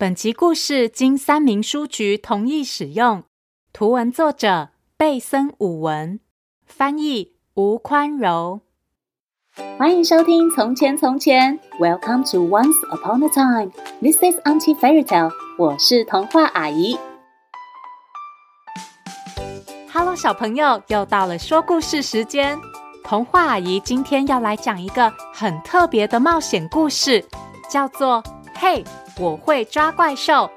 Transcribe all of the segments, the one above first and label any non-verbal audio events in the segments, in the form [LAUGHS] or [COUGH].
本集故事经三民书局同意使用，图文作者贝森武文，翻译吴宽柔。欢迎收听《从前从前》，Welcome to Once Upon a Time。This is Auntie Fairy Tale。我是童话阿姨。Hello，小朋友，又到了说故事时间。童话阿姨今天要来讲一个很特别的冒险故事，叫做《嘿》。我会抓怪兽。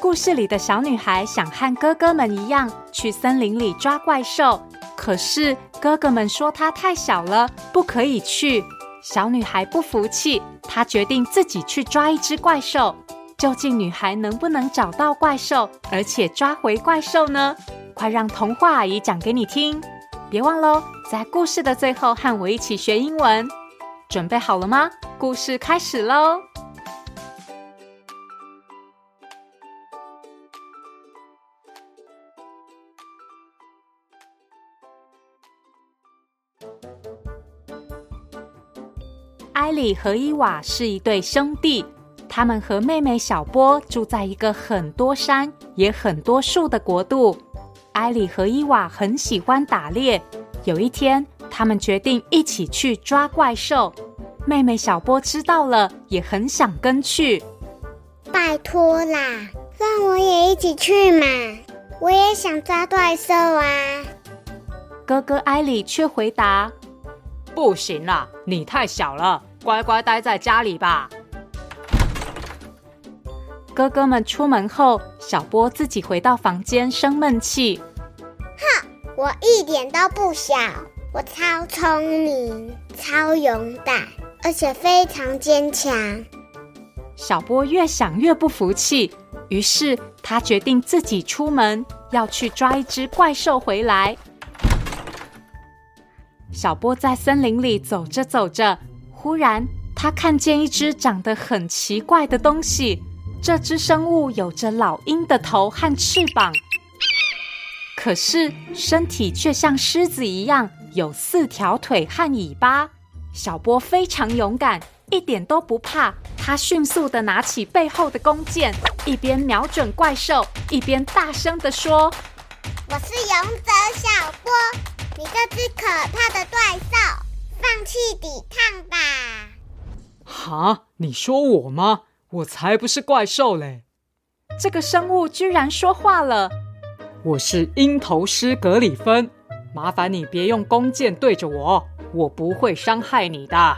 故事里的小女孩想和哥哥们一样去森林里抓怪兽，可是哥哥们说她太小了，不可以去。小女孩不服气，她决定自己去抓一只怪兽。究竟女孩能不能找到怪兽，而且抓回怪兽呢？快让童话阿姨讲给你听！别忘喽，在故事的最后和我一起学英文。准备好了吗？故事开始喽！艾里和伊娃是一对兄弟，他们和妹妹小波住在一个很多山也很多树的国度。艾里和伊娃很喜欢打猎，有一天，他们决定一起去抓怪兽。妹妹小波知道了，也很想跟去。拜托啦，让我也一起去嘛！我也想抓怪兽啊！哥哥艾里却回答：“不行啦，你太小了。”乖乖待在家里吧。哥哥们出门后，小波自己回到房间生闷气。哼，我一点都不小，我超聪明、超勇敢，而且非常坚强。小波越想越不服气，于是他决定自己出门，要去抓一只怪兽回来。小波在森林里走着走着。忽然，他看见一只长得很奇怪的东西。这只生物有着老鹰的头和翅膀，可是身体却像狮子一样有四条腿和尾巴。小波非常勇敢，一点都不怕。他迅速地拿起背后的弓箭，一边瞄准怪兽，一边大声地说：“我是勇者小波，你这只可怕的怪兽！”放弃抵抗吧！哈，你说我吗？我才不是怪兽嘞！这个生物居然说话了。我是鹰头狮格里芬，麻烦你别用弓箭对着我，我不会伤害你的。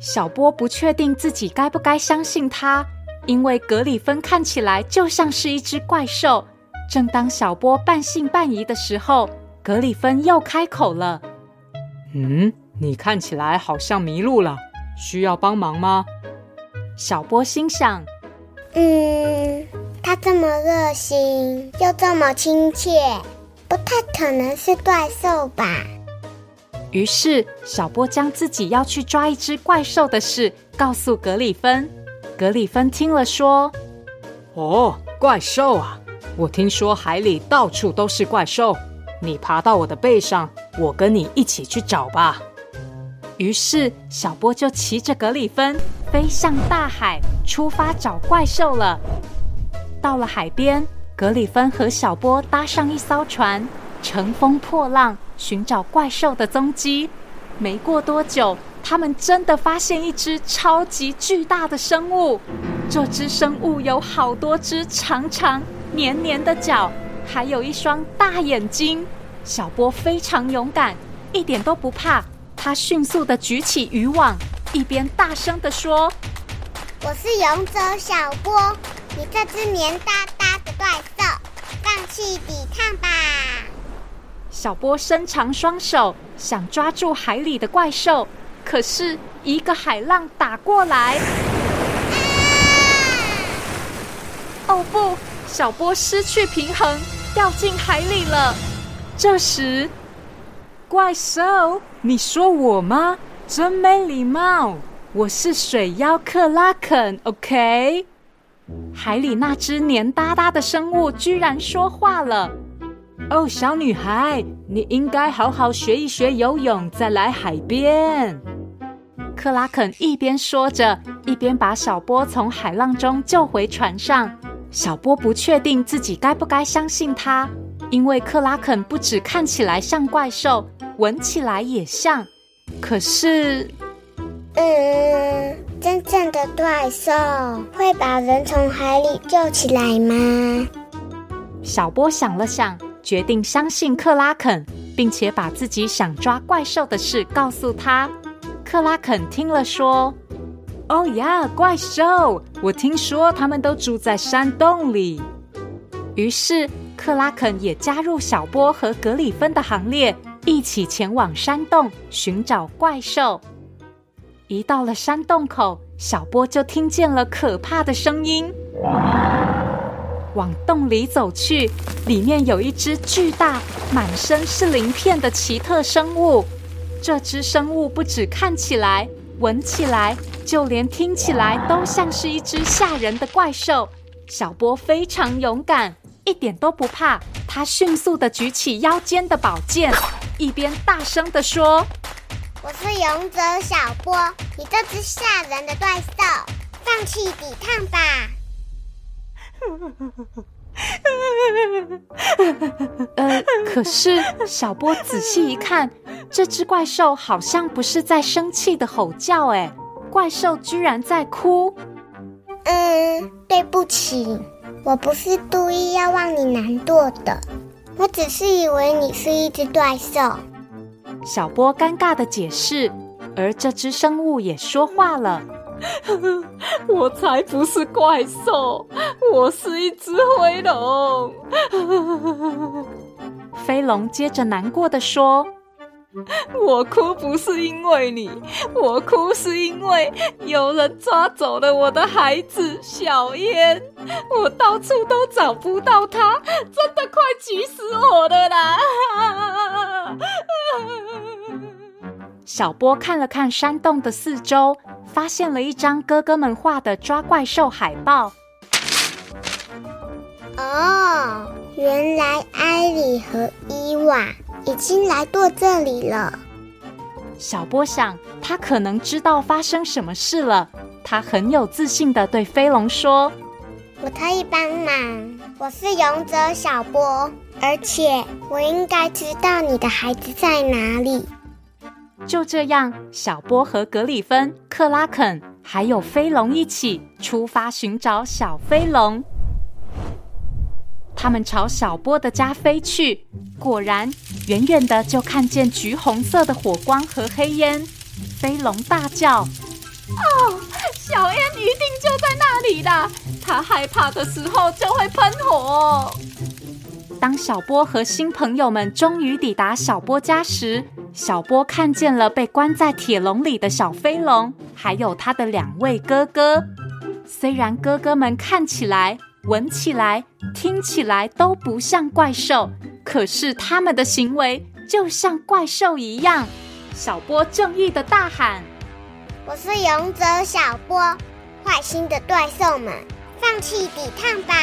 小波不确定自己该不该相信他，因为格里芬看起来就像是一只怪兽。正当小波半信半疑的时候，格里芬又开口了：“嗯。”你看起来好像迷路了，需要帮忙吗？小波心想：“嗯，他这么热心又这么亲切，不太可能是怪兽吧？”于是，小波将自己要去抓一只怪兽的事告诉格里芬。格里芬听了说：“哦，怪兽啊！我听说海里到处都是怪兽，你爬到我的背上，我跟你一起去找吧。”于是，小波就骑着格里芬飞向大海，出发找怪兽了。到了海边，格里芬和小波搭上一艘船，乘风破浪寻找怪兽的踪迹。没过多久，他们真的发现一只超级巨大的生物。这只生物有好多只长长黏黏的脚，还有一双大眼睛。小波非常勇敢，一点都不怕。他迅速的举起渔网，一边大声的说：“我是勇者小波，你这只黏哒哒的怪兽，放弃抵抗吧！”小波伸长双手，想抓住海里的怪兽，可是一个海浪打过来。啊！哦不！小波失去平衡，掉进海里了。这时，怪兽，你说我吗？真没礼貌！我是水妖克拉肯，OK？海里那只黏哒哒的生物居然说话了。哦，小女孩，你应该好好学一学游泳，再来海边。克拉肯一边说着，一边把小波从海浪中救回船上。小波不确定自己该不该相信他，因为克拉肯不只看起来像怪兽，闻起来也像。可是，嗯，真正的怪兽会把人从海里救起来吗？小波想了想，决定相信克拉肯，并且把自己想抓怪兽的事告诉他。克拉肯听了说：“哦呀，怪兽！我听说他们都住在山洞里。”于是克拉肯也加入小波和格里芬的行列，一起前往山洞寻找怪兽。一到了山洞口，小波就听见了可怕的声音。往洞里走去，里面有一只巨大、满身是鳞片的奇特生物。这只生物不只看起来、闻起来，就连听起来都像是一只吓人的怪兽。小波非常勇敢，一点都不怕。他迅速地举起腰间的宝剑，一边大声地说：“我是勇者小波，你这只吓人的怪兽，放弃抵抗吧！” [LAUGHS] 呃，可是小波仔细一看，这只怪兽好像不是在生气的吼叫，哎，怪兽居然在哭。嗯，对不起，我不是故意要让你难过的，我只是以为你是一只怪兽。小波尴尬的解释，而这只生物也说话了。[LAUGHS] 我才不是怪兽，我是一只灰龙。[LAUGHS] 飞龙接着难过的说：“ [LAUGHS] 我哭不是因为你，我哭是因为有人抓走了我的孩子小烟，我到处都找不到他，真的快急死我了啦！”小波看了看山洞的四周。发现了一张哥哥们画的抓怪兽海报。哦，原来艾里和伊娃已经来过这里了。小波想，他可能知道发生什么事了。他很有自信的对飞龙说：“我可以帮忙，我是勇者小波，而且我应该知道你的孩子在哪里。”就这样，小波和格里芬、克拉肯还有飞龙一起出发寻找小飞龙。他们朝小波的家飞去，果然，远远的就看见橘红色的火光和黑烟。飞龙大叫：“哦，小燕一定就在那里的！他害怕的时候就会喷火。”当小波和新朋友们终于抵达小波家时，小波看见了被关在铁笼里的小飞龙，还有他的两位哥哥。虽然哥哥们看起来、闻起来、听起来都不像怪兽，可是他们的行为就像怪兽一样。小波正义的大喊：“我是勇者小波，坏心的怪兽们，放弃抵抗吧！”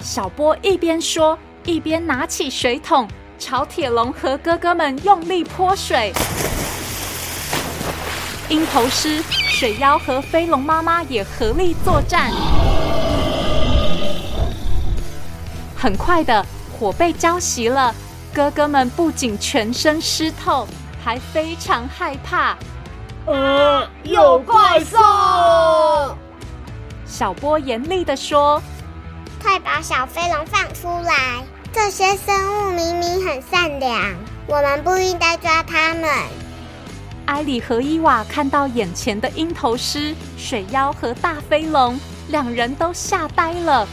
小波一边说，一边拿起水桶。朝铁笼和哥哥们用力泼水，鹰头狮、水妖和飞龙妈妈也合力作战。很快的，火被浇熄了，哥哥们不仅全身湿透，还非常害怕。呃，有怪兽！小波严厉的说：“快把小飞龙放出来！”这些生物明明很善良，我们不应该抓它们。埃里和伊娃看到眼前的鹰头狮、水妖和大飞龙，两人都吓呆了。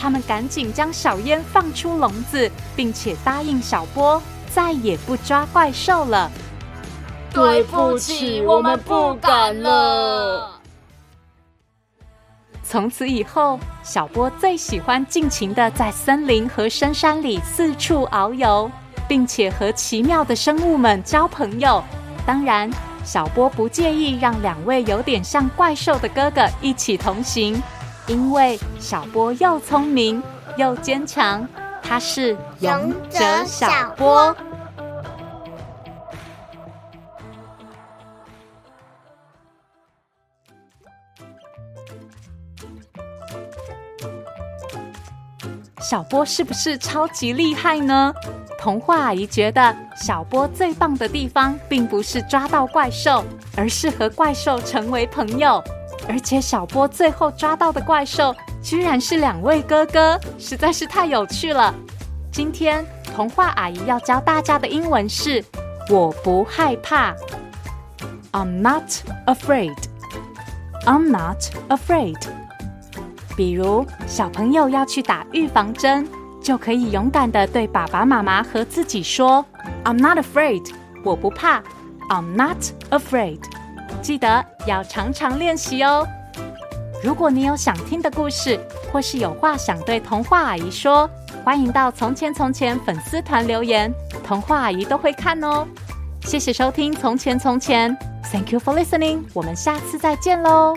他们赶紧将小烟放出笼子，并且答应小波再也不抓怪兽了。对不起，我们不敢了。从此以后，小波最喜欢尽情的在森林和深山里四处遨游，并且和奇妙的生物们交朋友。当然，小波不介意让两位有点像怪兽的哥哥一起同行，因为小波又聪明又坚强他是勇者小波。小波是不是超级厉害呢？童话阿姨觉得小波最棒的地方并不是抓到怪兽而是和怪兽成为朋友。而且小波最后抓到的怪兽，居然是两位哥哥，实在是太有趣了。今天童话阿姨要教大家的英文是“我不害怕”。I'm not afraid. I'm not afraid. 比如小朋友要去打预防针，就可以勇敢地对爸爸妈妈和自己说：“I'm not afraid，我不怕。I'm not afraid。”记得要常常练习哦。如果你有想听的故事，或是有话想对童话阿姨说，欢迎到《从前从前》粉丝团留言，童话阿姨都会看哦。谢谢收听《从前从前》，Thank you for listening，我们下次再见喽。